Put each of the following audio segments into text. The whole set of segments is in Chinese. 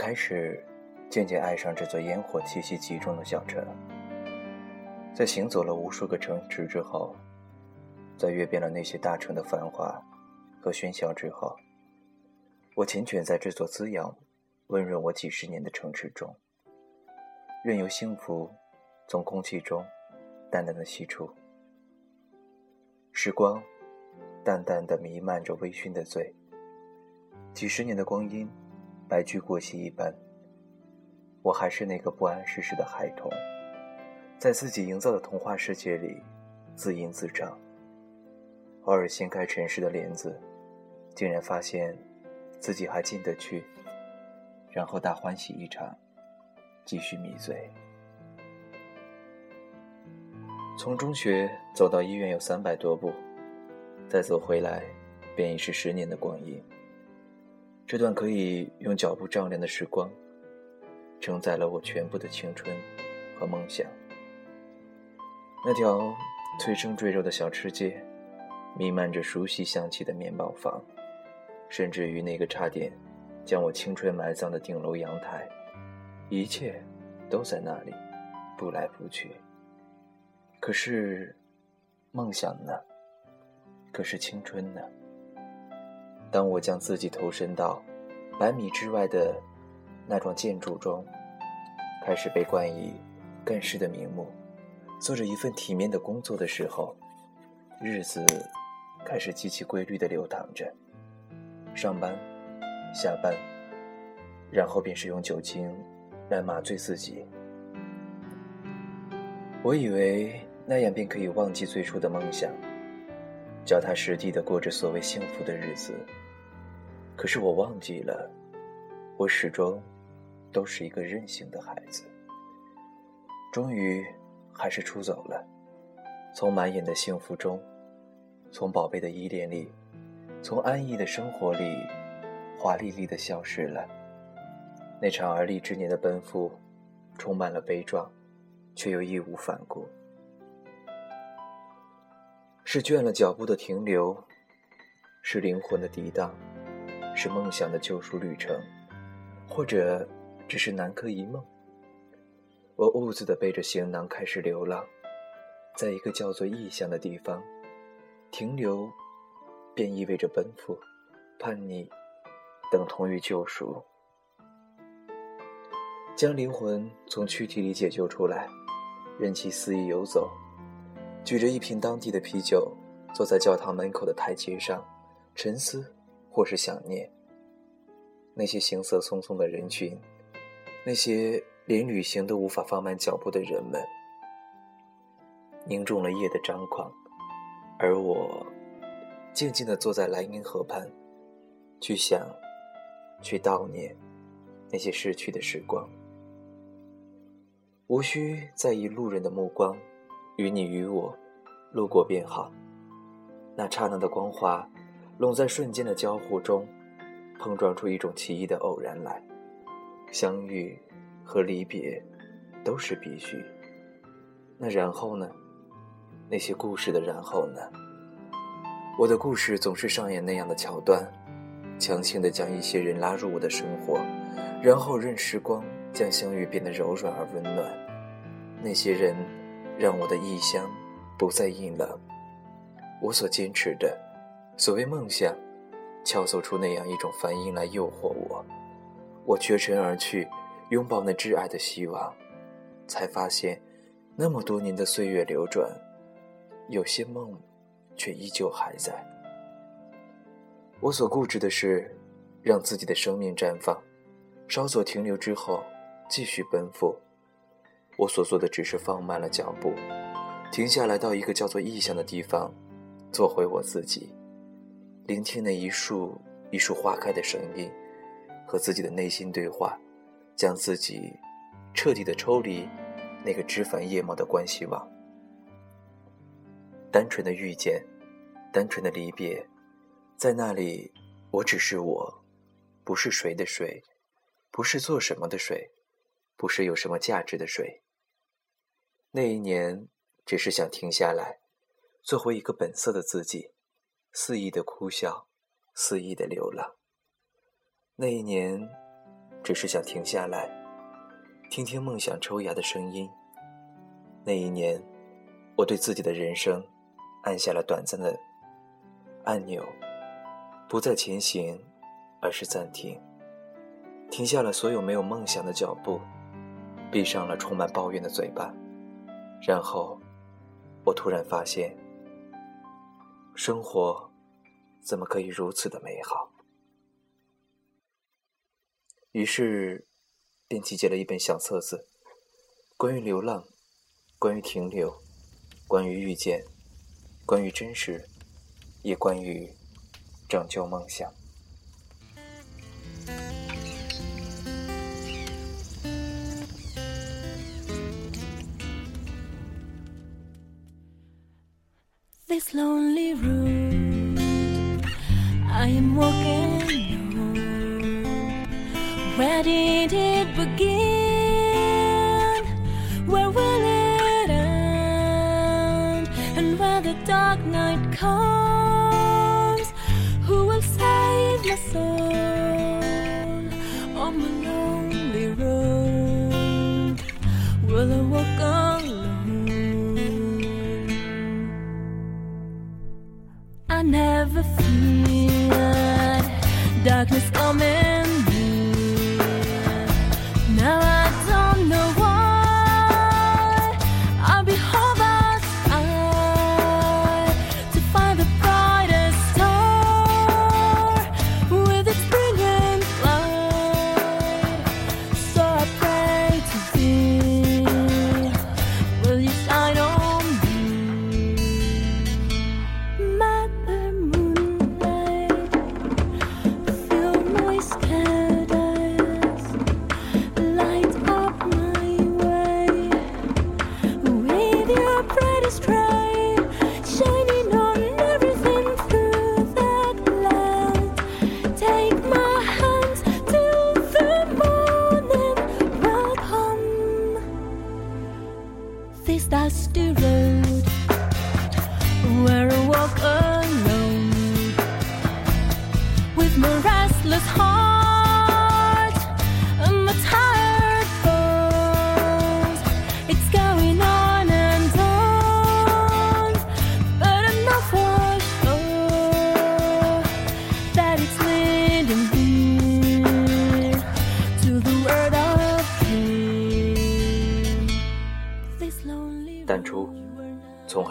开始渐渐爱上这座烟火气息集中的小城。在行走了无数个城池之后，在阅遍了那些大城的繁华和喧嚣之后，我缱绻在这座滋养、温润我几十年的城池中，任由幸福从空气中淡淡的吸出。时光淡淡的弥漫着微醺的醉，几十年的光阴白驹过隙一般，我还是那个不谙世事的孩童。在自己营造的童话世界里，自吟自唱。偶尔掀开尘世的帘子，竟然发现自己还进得去，然后大欢喜一场，继续迷醉。从中学走到医院有三百多步，再走回来，便已是十年的光阴。这段可以用脚步丈量的时光，承载了我全部的青春和梦想。那条催生赘肉的小吃街，弥漫着熟悉香气的面包房，甚至于那个差点将我青春埋葬的顶楼阳台，一切都在那里，不来不去。可是，梦想呢？可是青春呢？当我将自己投身到百米之外的那幢建筑中，开始被冠以干事的名目。做着一份体面的工作的时候，日子开始极其规律的流淌着。上班、下班，然后便是用酒精来麻醉自己。我以为那样便可以忘记最初的梦想，脚踏实地的过着所谓幸福的日子。可是我忘记了，我始终都是一个任性的孩子。终于。还是出走了，从满眼的幸福中，从宝贝的依恋里，从安逸的生活里，华丽丽的消失了。那场而立之年的奔赴，充满了悲壮，却又义无反顾。是倦了脚步的停留，是灵魂的涤荡，是梦想的救赎旅程，或者只是南柯一梦。我兀自的背着行囊开始流浪，在一个叫做异乡的地方，停留，便意味着奔赴、叛逆，等同于救赎。将灵魂从躯体里解救出来，任其肆意游走，举着一瓶当地的啤酒，坐在教堂门口的台阶上，沉思或是想念那些行色匆匆的人群，那些。连旅行都无法放慢脚步的人们，凝重了夜的张狂，而我静静地坐在莱茵河畔，去想，去悼念那些逝去的时光。无需在意路人的目光，与你与我路过便好。那刹那的光华，拢在瞬间的交互中，碰撞出一种奇异的偶然来，相遇。和离别，都是必须。那然后呢？那些故事的然后呢？我的故事总是上演那样的桥段，强行的将一些人拉入我的生活，然后任时光将相遇变得柔软而温暖。那些人，让我的异乡不再阴冷。我所坚持的，所谓梦想，敲奏出那样一种梵音来诱惑我。我绝尘而去。拥抱那挚爱的希望，才发现，那么多年的岁月流转，有些梦，却依旧还在。我所固执的是，让自己的生命绽放，稍作停留之后，继续奔赴。我所做的只是放慢了脚步，停下来到一个叫做异乡的地方，做回我自己，聆听那一树一树花开的声音，和自己的内心对话。将自己彻底的抽离那个枝繁叶茂的关系网，单纯的遇见，单纯的离别，在那里，我只是我，不是谁的谁，不是做什么的谁，不是有什么价值的谁。那一年，只是想停下来，做回一个本色的自己，肆意的哭笑，肆意的流浪。那一年。只是想停下来，听听梦想抽芽的声音。那一年，我对自己的人生按下了短暂的按钮，不再前行，而是暂停，停下了所有没有梦想的脚步，闭上了充满抱怨的嘴巴，然后，我突然发现，生活怎么可以如此的美好？于是，便集结了一本小册子，关于流浪，关于停留，关于遇见，关于真实，也关于拯救梦想。This lonely I am walking Where did it begin? Where will it end? And when the dark night comes, who will save my soul on my lonely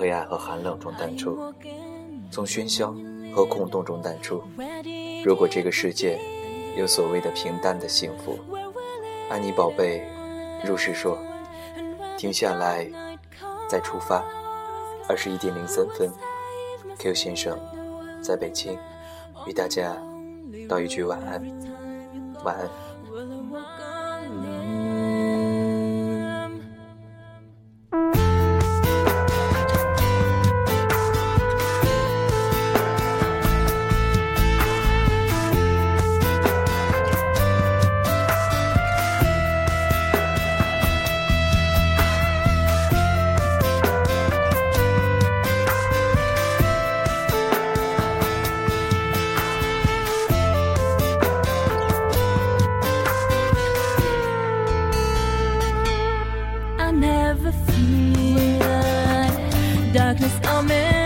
从黑暗和寒冷中淡出，从喧嚣和空洞中淡出。如果这个世界有所谓的平淡的幸福，安妮宝贝，如是说，停下来，再出发。二十一点零三分，Q 先生在北京，与大家道一句晚安，晚安。i'm in